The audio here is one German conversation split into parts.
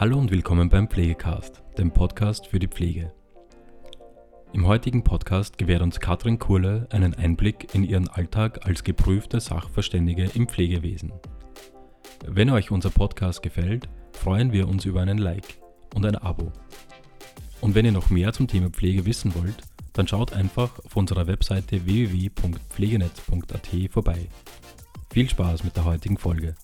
Hallo und willkommen beim Pflegecast, dem Podcast für die Pflege. Im heutigen Podcast gewährt uns Katrin Kurle einen Einblick in ihren Alltag als geprüfte Sachverständige im Pflegewesen. Wenn euch unser Podcast gefällt, freuen wir uns über einen Like und ein Abo. Und wenn ihr noch mehr zum Thema Pflege wissen wollt, dann schaut einfach auf unserer Webseite www.pflegenetz.at vorbei. Viel Spaß mit der heutigen Folge.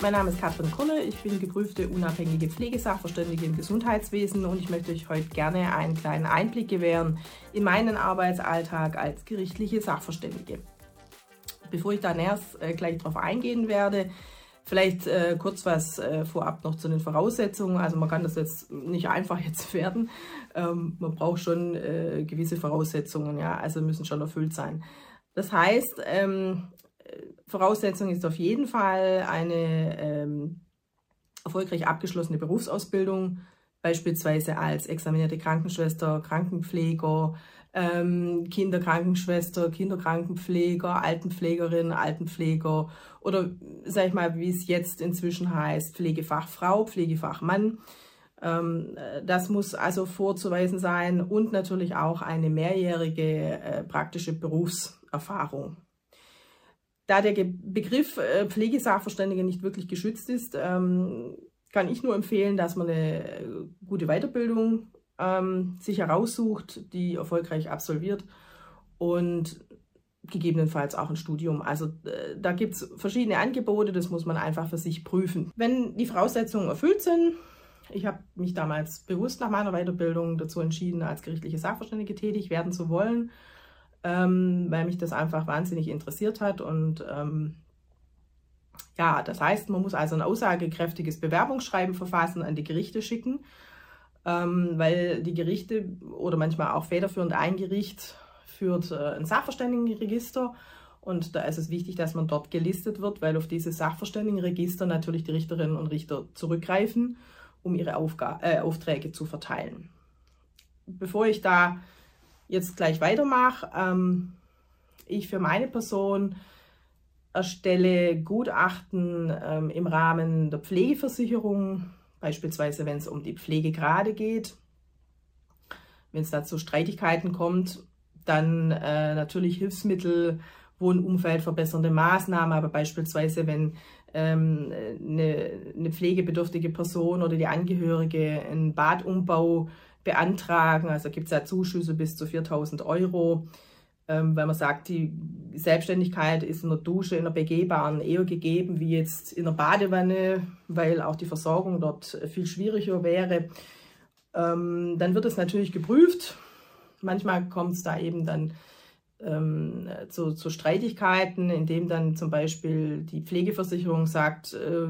Mein Name ist Katrin Kurle, ich bin geprüfte unabhängige Pflegesachverständige im Gesundheitswesen und ich möchte euch heute gerne einen kleinen Einblick gewähren in meinen Arbeitsalltag als gerichtliche Sachverständige. Bevor ich da näher äh, gleich darauf eingehen werde, Vielleicht äh, kurz was äh, vorab noch zu den Voraussetzungen. Also man kann das jetzt nicht einfach jetzt werden. Ähm, man braucht schon äh, gewisse Voraussetzungen, ja, also müssen schon erfüllt sein. Das heißt, ähm, Voraussetzung ist auf jeden Fall eine ähm, erfolgreich abgeschlossene Berufsausbildung, beispielsweise als examinierte Krankenschwester, Krankenpfleger, ähm, Kinderkrankenschwester, Kinderkrankenpfleger, Altenpflegerin, Altenpfleger oder sag ich mal, wie es jetzt inzwischen heißt, Pflegefachfrau, Pflegefachmann. Ähm, das muss also vorzuweisen sein und natürlich auch eine mehrjährige äh, praktische Berufserfahrung. Da der Begriff äh, Pflegesachverständige nicht wirklich geschützt ist, ähm, kann ich nur empfehlen, dass man eine äh, gute Weiterbildung ähm, sich heraussucht, die erfolgreich absolviert und gegebenenfalls auch ein Studium. Also äh, da gibt es verschiedene Angebote, das muss man einfach für sich prüfen. Wenn die Voraussetzungen erfüllt sind, ich habe mich damals bewusst nach meiner Weiterbildung dazu entschieden, als gerichtliche Sachverständige tätig werden zu wollen, ähm, weil mich das einfach wahnsinnig interessiert hat. Und ähm, ja, das heißt, man muss also ein aussagekräftiges Bewerbungsschreiben verfassen, an die Gerichte schicken ähm, weil die Gerichte oder manchmal auch federführend ein Gericht führt äh, ein Sachverständigenregister und da ist es wichtig, dass man dort gelistet wird, weil auf dieses Sachverständigenregister natürlich die Richterinnen und Richter zurückgreifen, um ihre Aufga äh, Aufträge zu verteilen. Bevor ich da jetzt gleich weitermache, ähm, ich für meine Person erstelle Gutachten ähm, im Rahmen der Pflegeversicherung Beispielsweise, wenn es um die Pflegegrade geht, wenn es da zu Streitigkeiten kommt, dann äh, natürlich Hilfsmittel, Wohnumfeld verbessernde Maßnahmen, aber beispielsweise, wenn ähm, eine, eine, pflegebedürftige Person oder die Angehörige einen Badumbau beantragen, also gibt es da Zuschüsse bis zu 4000 Euro, ähm, weil man sagt, die Selbstständigkeit ist in der Dusche, in der begehbaren eher gegeben wie jetzt in der Badewanne, weil auch die Versorgung dort viel schwieriger wäre. Ähm, dann wird es natürlich geprüft. Manchmal kommt es da eben dann ähm, zu, zu, Streitigkeiten, indem dann zum Beispiel die Pflegeversicherung sagt, äh,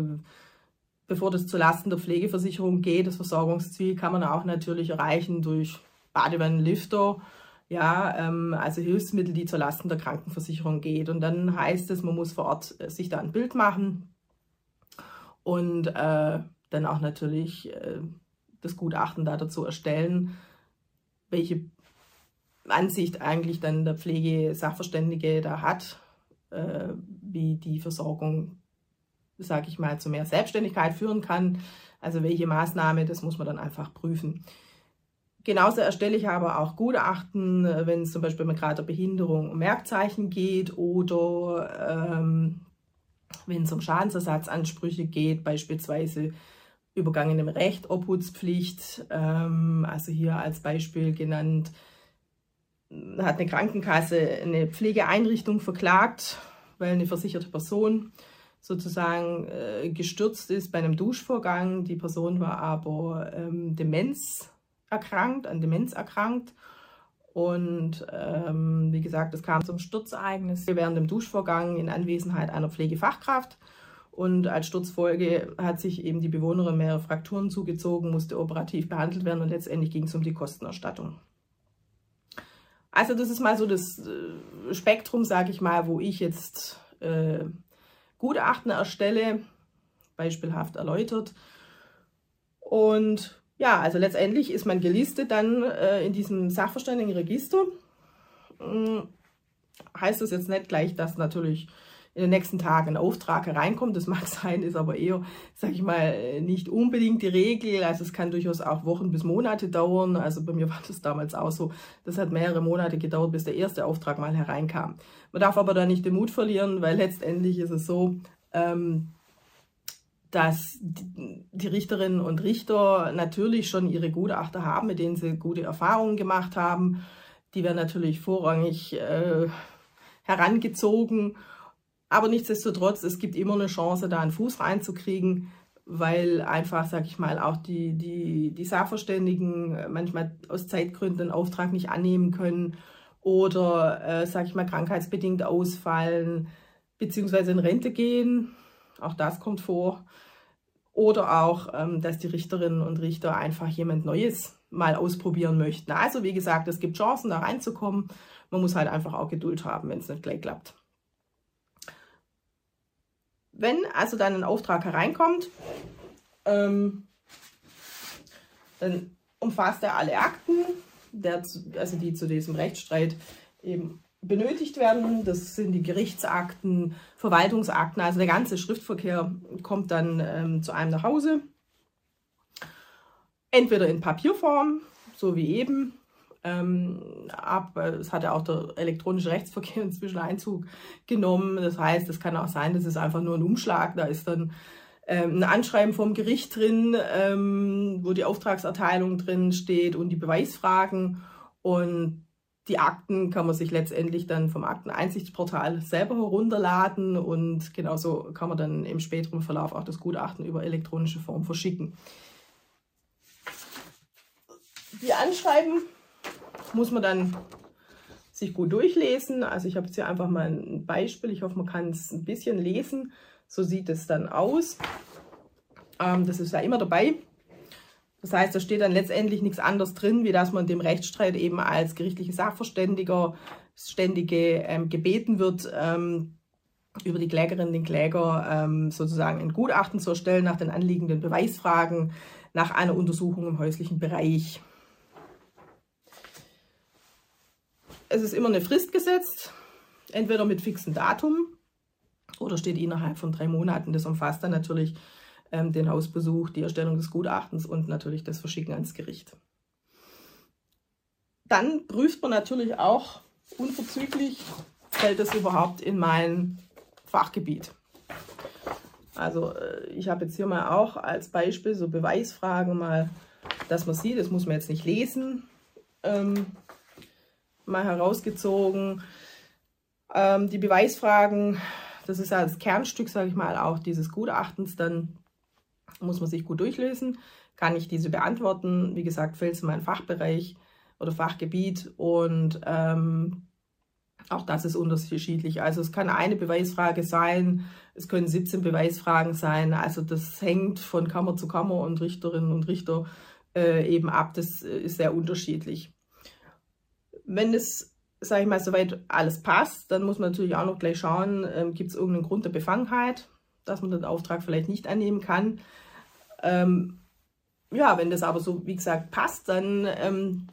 bevor das zulasten der Pflegeversicherung geht, das Versorgungsziel kann man auch natürlich erreichen durch Badewannenlifter ja, ähm, also Hilfsmittel, die zur Lasten der Krankenversicherung geht. Und dann heißt es, man muss vor Ort äh, sich da ein Bild machen und äh, dann auch natürlich äh, das Gutachten da dazu erstellen, welche Ansicht eigentlich dann der Pflegesachverständige da hat, äh, wie die Versorgung, sage ich mal, zu mehr Selbstständigkeit führen kann. Also welche Maßnahme, das muss man dann einfach prüfen. Genauso erstelle ich aber auch Gutachten, äh, wenn es zum Beispiel mit gerade Behinderung um Merkzeichen geht oder ähm, wenn es um Schadensersatzansprüche geht, beispielsweise übergangenem Recht, Obhutspflicht, ähm, also hier als Beispiel genannt, hat eine Krankenkasse eine Pflegeeinrichtung verklagt, weil eine versicherte Person sozusagen äh, gestürzt ist bei einem Duschvorgang. Die Person war aber ähm, Demenz erkrankt, an Demenz erkrankt. Und ähm, wie gesagt, es kam zum Sturzereignis während dem Duschvorgang in Anwesenheit einer Pflegefachkraft. Und als Sturzfolge hat sich eben die Bewohnerin mehrere Frakturen zugezogen, musste operativ behandelt werden und letztendlich ging es um die Kostenerstattung. Also das ist mal so das äh, Spektrum, sage ich mal, wo ich jetzt äh, Gutachten erstelle, beispielhaft erläutert. Und ja, also letztendlich ist man gelistet dann äh, in diesem Sachverständigenregister. Hm, heißt das jetzt nicht gleich, dass natürlich in den nächsten Tagen ein Auftrag hereinkommt. Das mag sein, ist aber eher, sage ich mal, nicht unbedingt die Regel. Also es kann durchaus auch Wochen bis Monate dauern. Also bei mir war das damals auch so. Das hat mehrere Monate gedauert, bis der erste Auftrag mal hereinkam. Man darf aber da nicht den Mut verlieren, weil letztendlich ist es so, ähm, dass die Richterinnen und Richter natürlich schon ihre Gutachter haben, mit denen sie gute Erfahrungen gemacht haben. Die werden natürlich vorrangig äh, herangezogen aber nichtsdestotrotz, es gibt immer eine Chance, da einen Fuß reinzukriegen, weil einfach, sag ich mal, auch die, die, die Sachverständigen manchmal aus Zeitgründen einen Auftrag nicht annehmen können oder, äh, sag ich mal, krankheitsbedingt ausfallen, beziehungsweise in Rente gehen. Auch das kommt vor. Oder auch, ähm, dass die Richterinnen und Richter einfach jemand Neues mal ausprobieren möchten. Also, wie gesagt, es gibt Chancen, da reinzukommen. Man muss halt einfach auch Geduld haben, wenn es nicht gleich klappt. Wenn also dann ein Auftrag hereinkommt, ähm, dann umfasst er alle Akten, der, also die zu diesem Rechtsstreit eben benötigt werden. Das sind die Gerichtsakten, Verwaltungsakten, also der ganze Schriftverkehr kommt dann ähm, zu einem nach Hause. Entweder in Papierform, so wie eben, ähm, ab. Es hat ja auch der elektronische Rechtsverkehr inzwischen Einzug genommen. Das heißt, es kann auch sein, dass es einfach nur ein Umschlag, da ist dann ähm, ein Anschreiben vom Gericht drin, ähm, wo die Auftragserteilung drin steht und die Beweisfragen. Und die Akten kann man sich letztendlich dann vom Akteneinsichtsportal selber herunterladen und genauso kann man dann im späteren Verlauf auch das Gutachten über elektronische Form verschicken. Die Anschreiben muss man dann sich gut durchlesen. Also ich habe jetzt hier einfach mal ein Beispiel. Ich hoffe, man kann es ein bisschen lesen. So sieht es dann aus. Ähm, das ist ja immer dabei. Das heißt, da steht dann letztendlich nichts anderes drin, wie dass man dem Rechtsstreit eben als gerichtliche Sachverständiger Ständige ähm, gebeten wird, ähm, über die Klägerin, den Kläger ähm, sozusagen ein Gutachten zu erstellen nach den anliegenden Beweisfragen, nach einer Untersuchung im häuslichen Bereich. Es ist immer eine Frist gesetzt, entweder mit fixem Datum oder steht innerhalb von drei Monaten. Das umfasst dann natürlich ähm, den Hausbesuch, die Erstellung des Gutachtens und natürlich das Verschicken ans Gericht. Dann prüft man natürlich auch unverzüglich, fällt das überhaupt in mein Fachgebiet. Also äh, ich habe jetzt hier mal auch als Beispiel so Beweisfragen mal, dass man sieht, das muss man jetzt nicht lesen. Ähm, mal herausgezogen. Ähm, die Beweisfragen, das ist ja das Kernstück, sage ich mal, auch dieses Gutachtens, dann muss man sich gut durchlesen. Kann ich diese beantworten? Wie gesagt, fällt es in meinen Fachbereich oder Fachgebiet und ähm, auch das ist unterschiedlich. Also es kann eine Beweisfrage sein, es können 17 Beweisfragen sein. Also das hängt von Kammer zu Kammer und Richterinnen und Richter äh, eben ab. Das äh, ist sehr unterschiedlich. Wenn es, sage ich mal, soweit alles passt, dann muss man natürlich auch noch gleich schauen, ähm, gibt es irgendeinen Grund der Befangenheit, dass man den Auftrag vielleicht nicht annehmen kann. Ähm, ja, wenn das aber so, wie gesagt, passt, dann ähm,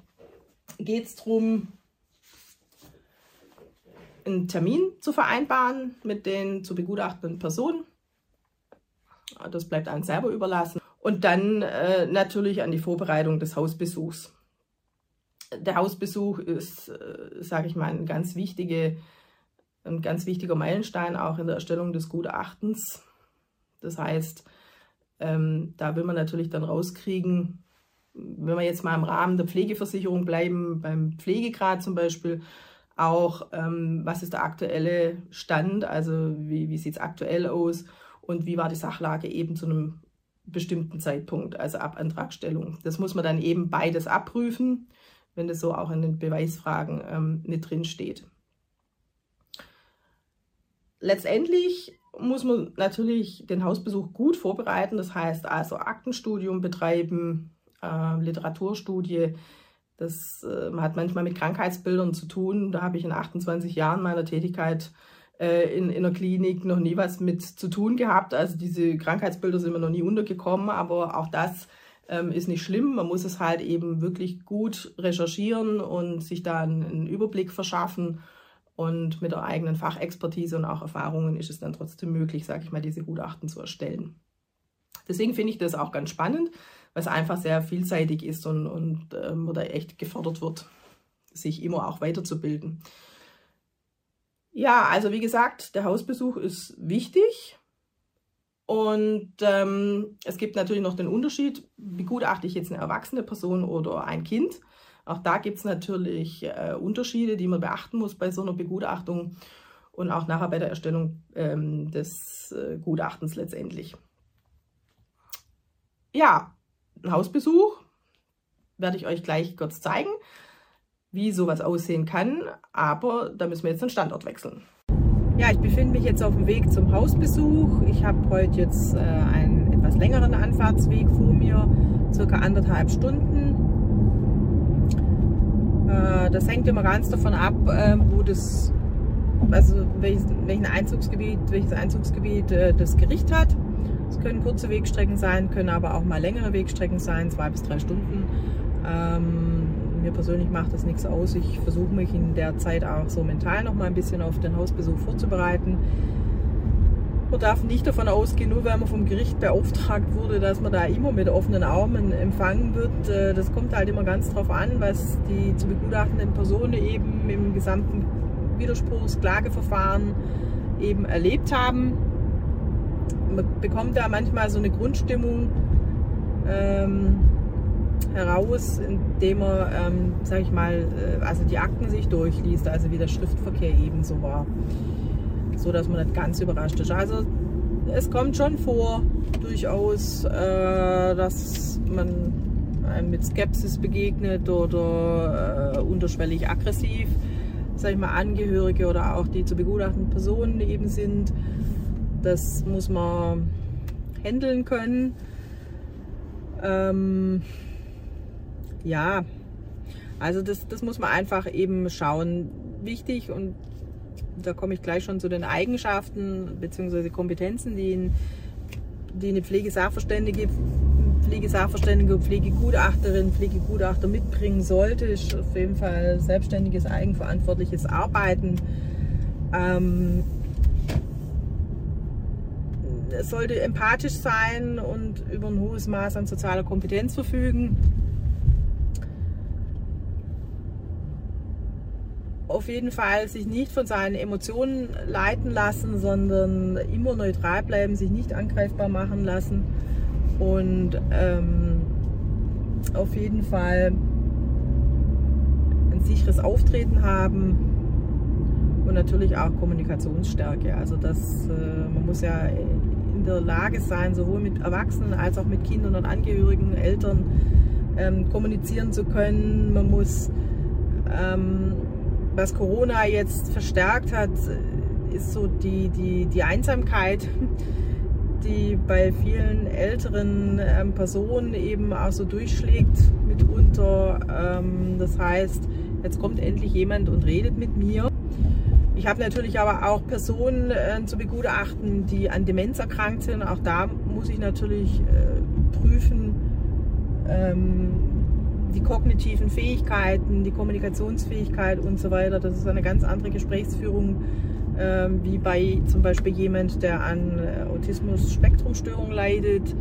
geht es darum, einen Termin zu vereinbaren mit den zu begutachtenden Personen. Das bleibt einem selber überlassen. Und dann äh, natürlich an die Vorbereitung des Hausbesuchs der Hausbesuch ist, äh, sage ich mal, ein ganz, wichtige, ein ganz wichtiger Meilenstein auch in der Erstellung des Gutachtens. Das heißt, ähm, da will man natürlich dann rauskriegen, wenn wir jetzt mal im Rahmen der Pflegeversicherung bleiben, beim Pflegegrad zum Beispiel, auch, ähm, was ist der aktuelle Stand, also wie, wie sieht es aktuell aus und wie war die Sachlage eben zu einem bestimmten Zeitpunkt, also ab Antragstellung. Das muss man dann eben beides abprüfen wenn das so auch in den Beweisfragen ähm, mit drin steht. Letztendlich muss man natürlich den Hausbesuch gut vorbereiten, das heißt also Aktenstudium betreiben, äh, Literaturstudie. Das äh, hat manchmal mit Krankheitsbildern zu tun. Da habe ich in 28 Jahren meiner Tätigkeit äh, in, in der Klinik noch nie was mit zu tun gehabt. Also diese Krankheitsbilder sind mir noch nie untergekommen, aber auch das ähm, ist nicht schlimm. Man muss es halt eben wirklich gut recherchieren und sich da einen, einen Überblick verschaffen. Und mit der eigenen Fachexpertise und auch Erfahrungen ist es dann trotzdem möglich, sage ich mal, diese Gutachten zu erstellen. Deswegen finde ich das auch ganz spannend, weil es einfach sehr vielseitig ist und, und äh, man da echt gefordert wird, sich immer auch weiterzubilden. Ja, also wie gesagt, der Hausbesuch ist wichtig. Und ähm, es gibt natürlich noch den Unterschied, begutachte ich jetzt eine erwachsene Person oder ein Kind. Auch da gibt es natürlich äh, Unterschiede, die man beachten muss bei so einer Begutachtung und auch nachher bei der Erstellung ähm, des äh, Gutachtens letztendlich. Ja, ein Hausbesuch werde ich euch gleich kurz zeigen, wie sowas aussehen kann, aber da müssen wir jetzt den Standort wechseln. Ja, ich befinde mich jetzt auf dem Weg zum Hausbesuch. Ich habe heute jetzt äh, einen etwas längeren Anfahrtsweg vor mir, circa anderthalb Stunden. Äh, das hängt immer ganz davon ab, äh, wo das, also welches, welchen Einzugsgebiet, welches Einzugsgebiet äh, das Gericht hat. Es können kurze Wegstrecken sein, können aber auch mal längere Wegstrecken sein, zwei bis drei Stunden. Ähm, mir persönlich macht das nichts aus. Ich versuche mich in der Zeit auch so mental noch mal ein bisschen auf den Hausbesuch vorzubereiten. Man darf nicht davon ausgehen, nur weil man vom Gericht beauftragt wurde, dass man da immer mit offenen Armen empfangen wird. Äh, das kommt halt immer ganz drauf an, was die zu begutachtenden Personen eben im gesamten Widerspruchsklageverfahren eben erlebt haben. Man bekommt da manchmal so eine Grundstimmung. Ähm, heraus, indem er, ähm, sag ich mal, äh, also die Akten sich durchliest, also wie der Schriftverkehr ebenso war, so dass man nicht ganz überrascht ist. Also es kommt schon vor, durchaus, äh, dass man einem mit Skepsis begegnet oder äh, unterschwellig aggressiv, sag ich mal, Angehörige oder auch die zu begutachtenden Personen eben sind. Das muss man handeln können. Ähm, ja, also das, das muss man einfach eben schauen. Wichtig und da komme ich gleich schon zu den Eigenschaften bzw. Kompetenzen, die, in, die eine Pflegesachverständige, Pflegesachverständige, Pflegegutachterin, Pflegegutachter mitbringen sollte, ist auf jeden Fall selbstständiges, eigenverantwortliches Arbeiten. Ähm, es sollte empathisch sein und über ein hohes Maß an sozialer Kompetenz verfügen auf jeden Fall sich nicht von seinen Emotionen leiten lassen, sondern immer neutral bleiben, sich nicht angreifbar machen lassen und ähm, auf jeden Fall ein sicheres Auftreten haben und natürlich auch Kommunikationsstärke. Also das, äh, man muss ja in der Lage sein, sowohl mit Erwachsenen als auch mit Kindern und Angehörigen, Eltern ähm, kommunizieren zu können. Man muss ähm, was Corona jetzt verstärkt hat, ist so die, die, die Einsamkeit, die bei vielen älteren ähm, Personen eben auch so durchschlägt mitunter. Ähm, das heißt, jetzt kommt endlich jemand und redet mit mir. Ich habe natürlich aber auch Personen äh, zu begutachten, die an Demenz erkrankt sind. Auch da muss ich natürlich äh, prüfen, ähm, die kognitiven Fähigkeiten, die Kommunikationsfähigkeit und so weiter. Das ist eine ganz andere Gesprächsführung äh, wie bei zum Beispiel jemand, der an äh, Autismus-Spektrumstörung leidet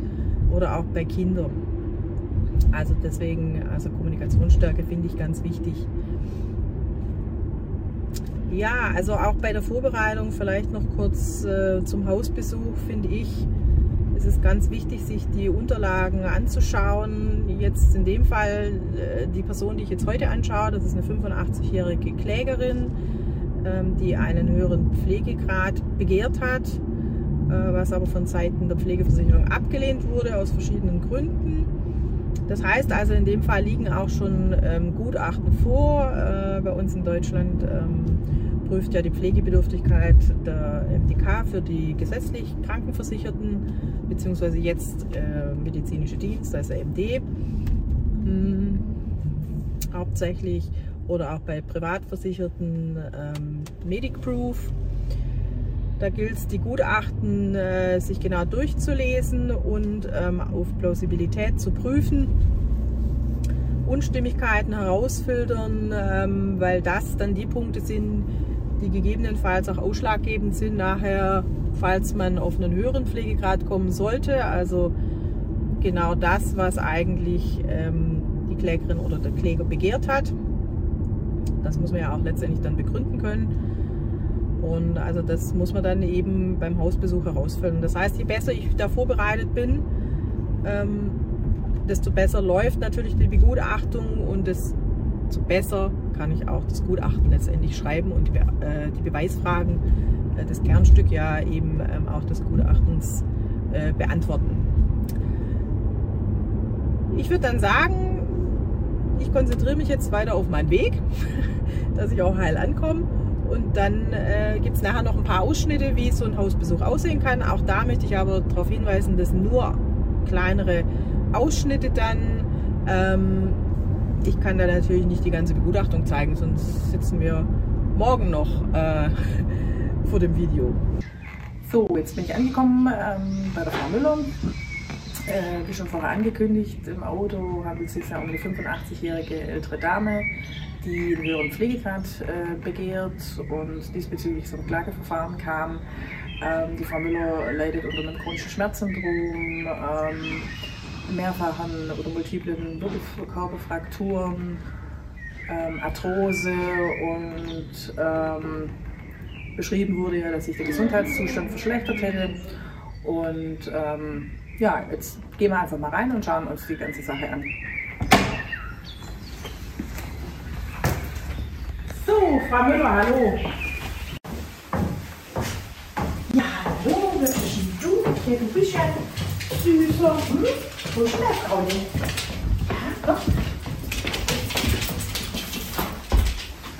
oder auch bei Kindern. Also deswegen, also Kommunikationsstärke finde ich ganz wichtig. Ja, also auch bei der Vorbereitung vielleicht noch kurz äh, zum Hausbesuch finde ich, ist es ganz wichtig, sich die Unterlagen anzuschauen. Jetzt in dem Fall äh, die Person, die ich jetzt heute anschaue, das ist eine 85-jährige Klägerin, ähm, die einen höheren Pflegegrad begehrt hat, äh, was aber von Seiten der Pflegeversicherung abgelehnt wurde aus verschiedenen Gründen. Das heißt also, in dem Fall liegen auch schon ähm, Gutachten vor. Äh, bei uns in Deutschland ähm, prüft ja die Pflegebedürftigkeit der MDK für die gesetzlich Krankenversicherten, beziehungsweise jetzt äh, medizinische Dienst, also MD hm, hauptsächlich oder auch bei Privatversicherten ähm, Medicproof. Da gilt es, die Gutachten äh, sich genau durchzulesen und ähm, auf Plausibilität zu prüfen. Unstimmigkeiten herausfiltern, ähm, weil das dann die Punkte sind, die gegebenenfalls auch ausschlaggebend sind nachher, falls man auf einen höheren Pflegegrad kommen sollte. Also genau das, was eigentlich ähm, die Klägerin oder der Kläger begehrt hat. Das muss man ja auch letztendlich dann begründen können. Und also das muss man dann eben beim Hausbesuch herausfinden. Das heißt, je besser ich da vorbereitet bin, ähm, desto besser läuft natürlich die Begutachtung und desto besser kann ich auch das Gutachten letztendlich schreiben und die, äh, die Beweisfragen, äh, das Kernstück ja eben ähm, auch des Gutachtens äh, beantworten. Ich würde dann sagen, ich konzentriere mich jetzt weiter auf meinen Weg, dass ich auch heil ankomme. Und dann äh, gibt es nachher noch ein paar Ausschnitte, wie so ein Hausbesuch aussehen kann. Auch da möchte ich aber darauf hinweisen, dass nur kleinere Ausschnitte dann. Ähm, ich kann da natürlich nicht die ganze Begutachtung zeigen, sonst sitzen wir morgen noch äh, vor dem Video. So, jetzt bin ich angekommen ähm, bei der Frau Müller. Äh, wie schon vorher angekündigt, im Auto handelt es sich ja um eine 85-jährige ältere Dame, die einen höheren Pflegegrad äh, begehrt und diesbezüglich zum Klageverfahren kam. Ähm, die Frau Müller leidet unter einem chronischen Schmerzsyndrom, ähm, mehrfachen oder multiplen Wirbelkörperfrakturen, ähm, Arthrose und ähm, beschrieben wurde ja, dass sich der Gesundheitszustand verschlechtert hätte. Und ähm, ja, jetzt gehen wir einfach mal rein und schauen uns die ganze Sache an. So, Frau Müller, hallo. Ja, hallo, wer bist du? Du bist ja süßer. Hm? Wo ist das Auto? Ja, doch.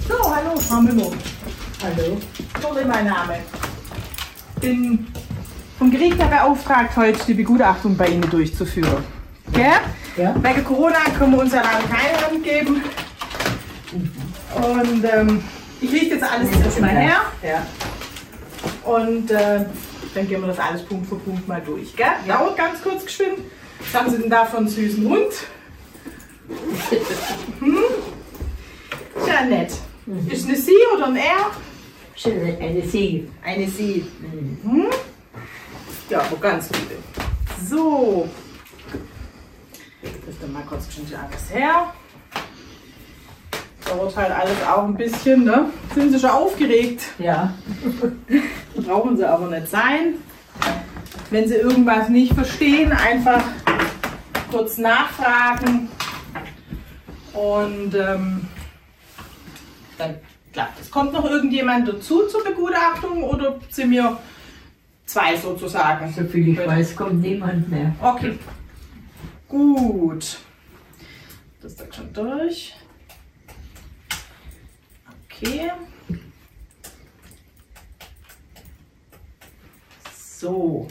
So, hallo, Frau Müller. Hallo. Tolle, mein Name. Bin vom Gericht ja beauftragt, heute die Begutachtung bei Ihnen durchzuführen. Gell? Ja. Wegen Corona können wir uns ja leider keine Hand geben. Und ähm, ich richte jetzt alles erstmal her. Ja. Und äh, dann gehen wir das alles Punkt für Punkt mal durch. Gell? Dauert ganz kurz geschwind. Was haben Sie denn da für einen süßen Hund? hm? Ist ja nett. Ist eine Sie oder ein Er? Eine Sie. Eine Sie. Mhm. Ja, aber ganz liebe. So. Das dann mal kurz schon alles her. Dauert halt alles auch ein bisschen, ne? Sind Sie schon aufgeregt? Ja. Brauchen Sie aber nicht sein. Wenn Sie irgendwas nicht verstehen, einfach kurz nachfragen. Und ähm, dann klappt es. Kommt noch irgendjemand dazu zur Begutachtung oder sind wir zwei sozusagen? Soviel ich weiß, kommt niemand mehr. Okay. Gut. Das ist schon durch. Okay. So.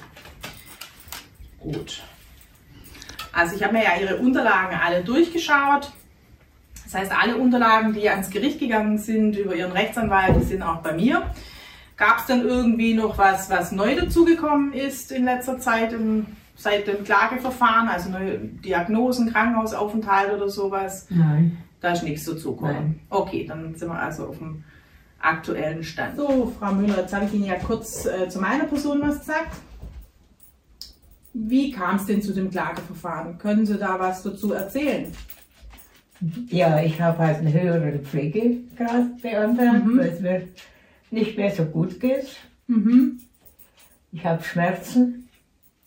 Gut. Also ich habe mir ja Ihre Unterlagen alle durchgeschaut. Das heißt, alle Unterlagen, die ans Gericht gegangen sind über Ihren Rechtsanwalt, die sind auch bei mir. Gab es dann irgendwie noch was, was neu dazugekommen ist in letzter Zeit im, seit dem Klageverfahren, also neue Diagnosen, Krankenhausaufenthalt oder sowas? Nein. Da ist nichts dazugekommen. Okay, dann sind wir also auf dem aktuellen Stand. So, Frau Müller, jetzt habe ich Ihnen ja kurz äh, zu meiner Person was gesagt. Wie kam es denn zu dem Klageverfahren? Können Sie da was dazu erzählen? Ja, ich habe halt einen höheren Pflegegrad beantragt, Mhm. weil es mir nicht mehr so gut geht. Mhm. Ich habe Schmerzen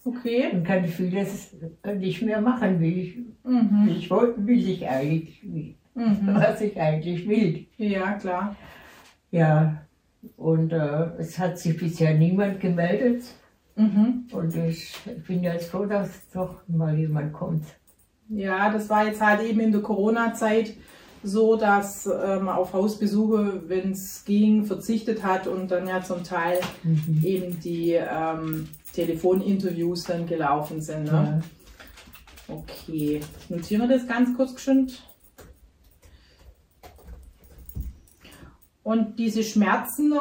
Okay. und kann vieles nicht mehr machen, wie ich, Mhm. wie ich wie ich eigentlich, wie, Mhm. was ich eigentlich will. Ja, klar. Ja, und äh, es hat sich bisher niemand gemeldet. Mhm. Und ich bin jetzt froh, dass doch mal jemand kommt. Ja, das war jetzt halt eben in der Corona-Zeit so, dass man auf Hausbesuche, wenn es ging, verzichtet hat und dann ja zum Teil Mhm. eben die ähm, Telefoninterviews dann gelaufen sind. Ne? Ja. Okay, notieren wir das ganz kurz geschwind. Und diese Schmerzen,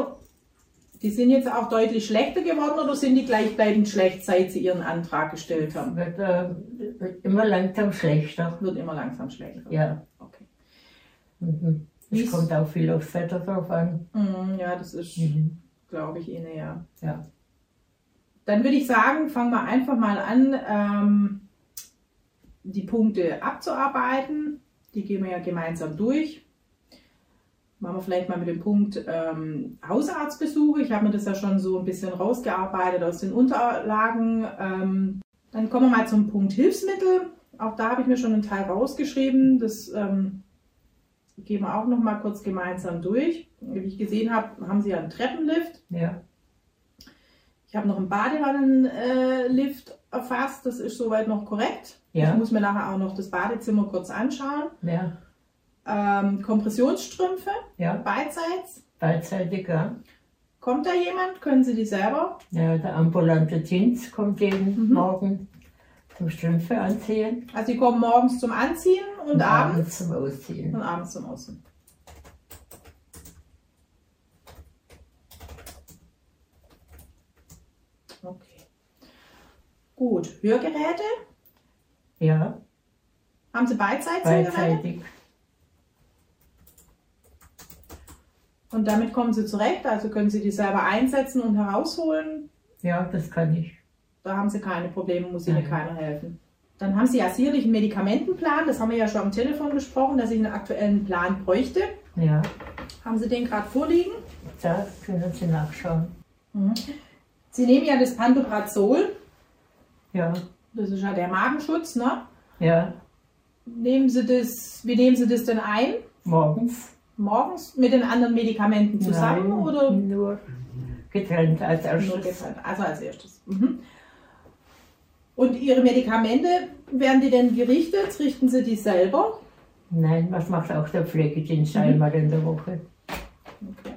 die sind jetzt auch deutlich schlechter geworden oder sind die gleichbleibend schlecht, seit Sie Ihren Antrag gestellt haben? Wird, äh, immer langsam schlechter. Wird immer langsam schlechter. Ja. Okay. Mhm. Es kommt auch viel aufs Wetter drauf an. Mm, Ja, das ist, Mhm. glaube ich, Ihnen ja. Ja. Dann würde ich sagen, fangen wir einfach mal an, ähm, die Punkte abzuarbeiten. Die gehen wir ja gemeinsam durch. Machen wir vielleicht mal mit dem Punkt ähm, Hausarztbesuche. Ich habe mir das ja schon so ein bisschen rausgearbeitet aus den Unterlagen. Ähm, dann kommen wir mal zum Punkt Hilfsmittel. Auch da habe ich mir schon einen Teil rausgeschrieben. Das ähm, gehen wir auch noch mal kurz gemeinsam durch. Wie ich gesehen habe, haben Sie ja einen Treppenlift. Ja. Ich habe noch einen Badewannenlift erfasst. Das ist soweit noch korrekt. Ja. Ich muss mir nachher auch noch das Badezimmer kurz anschauen. Ja. Ähm, Kompressionsstrümpfe, Ja. beidseits. Beidseitig, ja. Kommt da jemand? Können Sie die selber? Ja, der ambulante Dienst kommt jeden Mhm. Morgen zum Strümpfe anziehen Also die kommen morgens zum Anziehen und, abends zum Ausziehen. und abends zum Außen. Okay. Gut. Hörgeräte? Ja, Haben Sie beidseits Hörgeräte? beidseitig. Und damit kommen Sie zurecht, also können Sie die selber einsetzen und herausholen. Ja, das kann ich. Da haben Sie keine Probleme, muss Ihnen keiner helfen. Dann haben Sie ja sicherlich einen Medikamentenplan, das haben wir ja schon am Telefon besprochen, dass ich einen aktuellen Plan bräuchte. Ja, Haben Sie den gerade vorliegen? da können Sie nachschauen. Sie nehmen ja das Pantoprazol, Ja, das ist ja der Magenschutz, ne? ja, Nehmen Sie das, wie nehmen Sie das denn ein? morgens. Morgens mit den anderen Medikamenten zusammen Nein, oder nur getrennt als erstes. getrennt? Also als erstes. Mhm. Und Ihre Medikamente, werden die denn gerichtet? Richten Sie die selber? Nein, was macht auch der Pflegedienst Mhm. einmal in der Woche? Okay.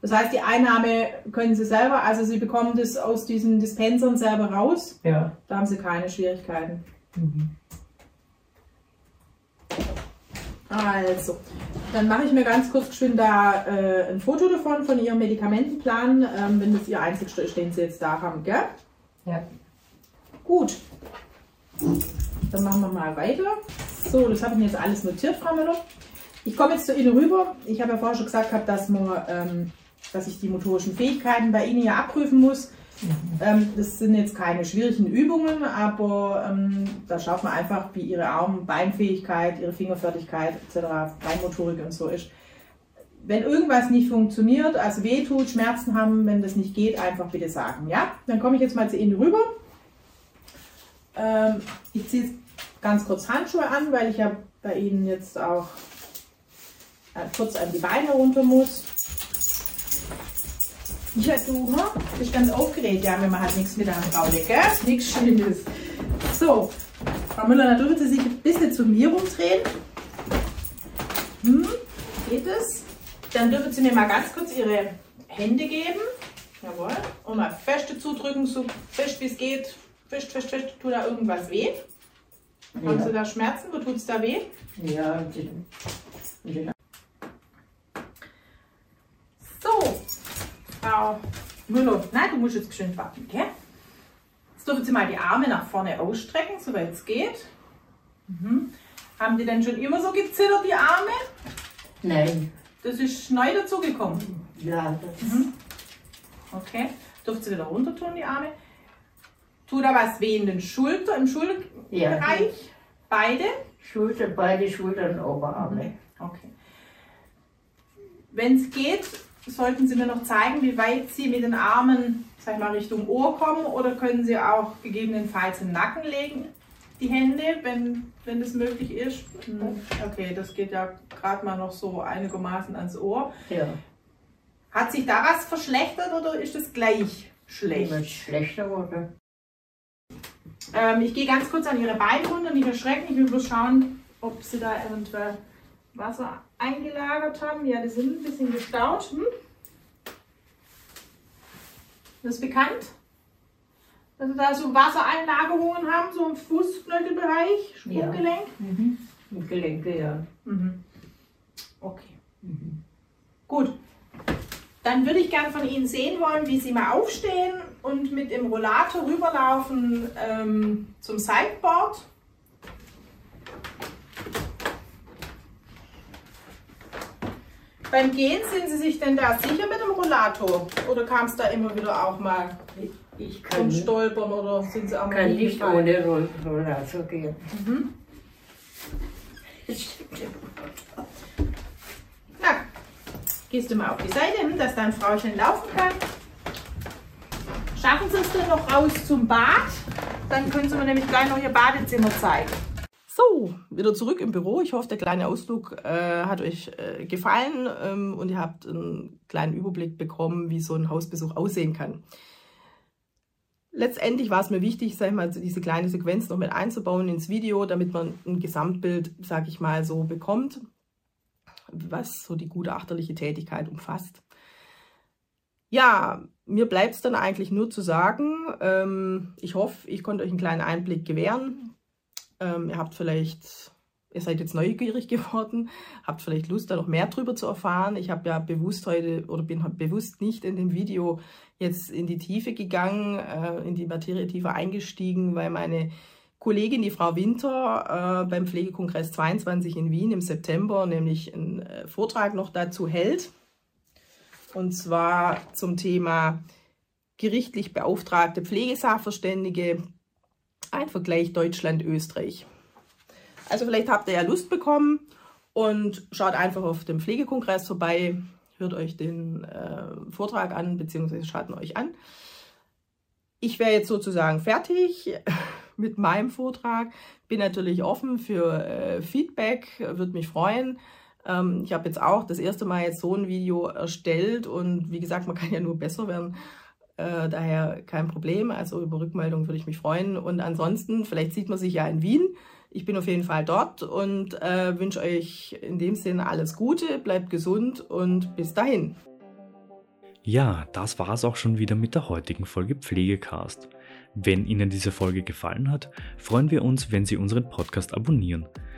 Das heißt, die Einnahme können Sie selber, also Sie bekommen das aus diesen Dispensern selber raus. Ja. Da haben Sie keine Schwierigkeiten. Mhm. Also, dann mache ich mir ganz kurz geschwind da äh, ein Foto davon, von Ihrem Medikamentenplan, ähm, wenn das Ihr ist, den Sie jetzt da haben, gell? Ja. Gut. Dann machen wir mal weiter. So, das habe ich mir jetzt alles notiert, Frau Müller. Ich komme jetzt zu Ihnen rüber. Ich habe ja vorher schon gesagt, gehabt, dass, man, ähm, dass ich die motorischen Fähigkeiten bei Ihnen ja abprüfen muss. Ähm, das sind jetzt keine schwierigen Übungen, aber ähm, da schaut man einfach, wie Ihre Arm- Beinfähigkeit, Ihre Fingerfertigkeit etc., Feinmotorik und so ist. Wenn irgendwas nicht funktioniert, also wehtut, Schmerzen haben, wenn das nicht geht, einfach bitte sagen. Ja? Dann komme ich jetzt mal zu Ihnen rüber. Ähm, ich ziehe ganz kurz Handschuhe an, weil ich ja bei Ihnen jetzt auch äh, kurz an die Beine runter muss. Ja, du ha? bist ganz aufgeregt. Ja, wenn man hat nichts mit der Braule, gell? Nichts Schlimmes. So, Frau Müller, dann dürfen Sie sich ein bisschen zu mir rumdrehen. Hm, geht es? Dann dürfen Sie mir mal ganz kurz Ihre Hände geben. Jawohl. Und mal feste zudrücken, so fest wie es geht. Fest, fest, fest. Tut da irgendwas weh? Haben Sie Ja. da Schmerzen? Wo tut es da weh? Ja, und den, und den So, Frau Müller, nein, du musst jetzt geschwind warten, gell? Jetzt dürfen Sie mal die Arme nach vorne ausstrecken, soweit es geht. Mhm. Haben die denn schon immer so gezittert, die Arme? Nein. Das ist neu dazugekommen. Ja, das Okay. Dürft Sie wieder runter tun, die Arme. Tut da was weh in den Schulter, im Schulterbereich? Ja. Beide? Schulter, beide Schultern, Oberarme. Okay. Wenn es geht, sollten Sie mir noch zeigen, wie weit Sie mit den Armen sag ich mal, Richtung Ohr kommen oder können Sie auch gegebenenfalls im Nacken legen, die Hände, wenn, wenn das möglich ist. Hm, Okay, das geht ja gerade mal noch so einigermaßen ans Ohr. Ja. Hat sich da was verschlechtert oder ist es gleich schlecht? Immer schlechter wurde. Ähm, ich gehe ganz kurz an Ihre Beine runter, nicht erschrecken. Ich will bloß schauen, ob Sie da eventuell Wasser eingelagert haben. Ja, die sind ein bisschen gestaut. Hm? Das ist bekannt, dass Sie da so Wassereinlagerungen haben, so im Fußknöchelbereich, Sprunggelenk. Mhm. Die Gelenke, ja. Mhm. Okay. Mhm. Gut. Dann würde ich gerne von Ihnen sehen wollen, wie Sie mal aufstehen und mit dem Rollator rüberlaufen ähm, zum Sideboard. Beim Gehen sind Sie sich denn da sicher mit dem Rollator? Oder kam es da immer wieder auch mal Ich zum kann, Stolpern oder sind Sie auch kann nicht hingefallen? ohne Roll- Rollator gehen. Mhm. Na, gehst du mal auf die Seite, dass dein Frauchen laufen kann. Schaffen Sie es denn noch raus zum Bad? Dann können Sie mir nämlich gleich noch Ihr Badezimmer zeigen. So, wieder zurück im Büro. Ich hoffe, der kleine Ausflug äh, hat euch äh, gefallen ähm, und ihr habt einen kleinen Überblick bekommen, wie so ein Hausbesuch aussehen kann. Letztendlich war es mir wichtig, sag ich mal, diese kleine Sequenz noch mit einzubauen ins Video, damit man ein Gesamtbild, sag ich mal, so bekommt, was so die gutachterliche Tätigkeit umfasst. Ja, mir bleibt es dann eigentlich nur zu sagen, ähm, ich hoffe, ich konnte euch einen kleinen Einblick gewähren. Ähm, ihr habt vielleicht, ihr seid jetzt neugierig geworden, habt vielleicht Lust, da noch mehr drüber zu erfahren. Ich habe ja bewusst heute oder bin bewusst nicht in dem Video jetzt in die Tiefe gegangen, äh, in die Materie tiefer eingestiegen, weil meine Kollegin, die Frau Winter, äh, beim Pflegekongress 22 in Wien im September nämlich einen äh, Vortrag noch dazu hält. Und zwar zum Thema gerichtlich beauftragte Pflegesachverständige, ein Vergleich Deutschland-Österreich. Also vielleicht habt ihr ja Lust bekommen und schaut einfach auf dem Pflegekongress vorbei, hört euch den äh, Vortrag an, beziehungsweise schaut ihn euch an. Ich wäre jetzt sozusagen fertig mit meinem Vortrag. Bin natürlich offen für äh, Feedback, würde mich freuen. Ähm, ich habe jetzt auch das erste Mal jetzt so ein Video erstellt und wie gesagt, man kann ja nur besser werden. Äh, daher kein Problem. Also über Rückmeldung würde ich mich freuen. Und ansonsten, vielleicht sieht man sich ja in Wien. Ich bin auf jeden Fall dort und äh, wünsche euch in dem Sinne alles Gute, bleibt gesund und bis dahin. Ja, das war's auch schon wieder mit der heutigen Folge Pflegecast. Wenn Ihnen diese Folge gefallen hat, freuen wir uns, wenn Sie unseren Podcast abonnieren.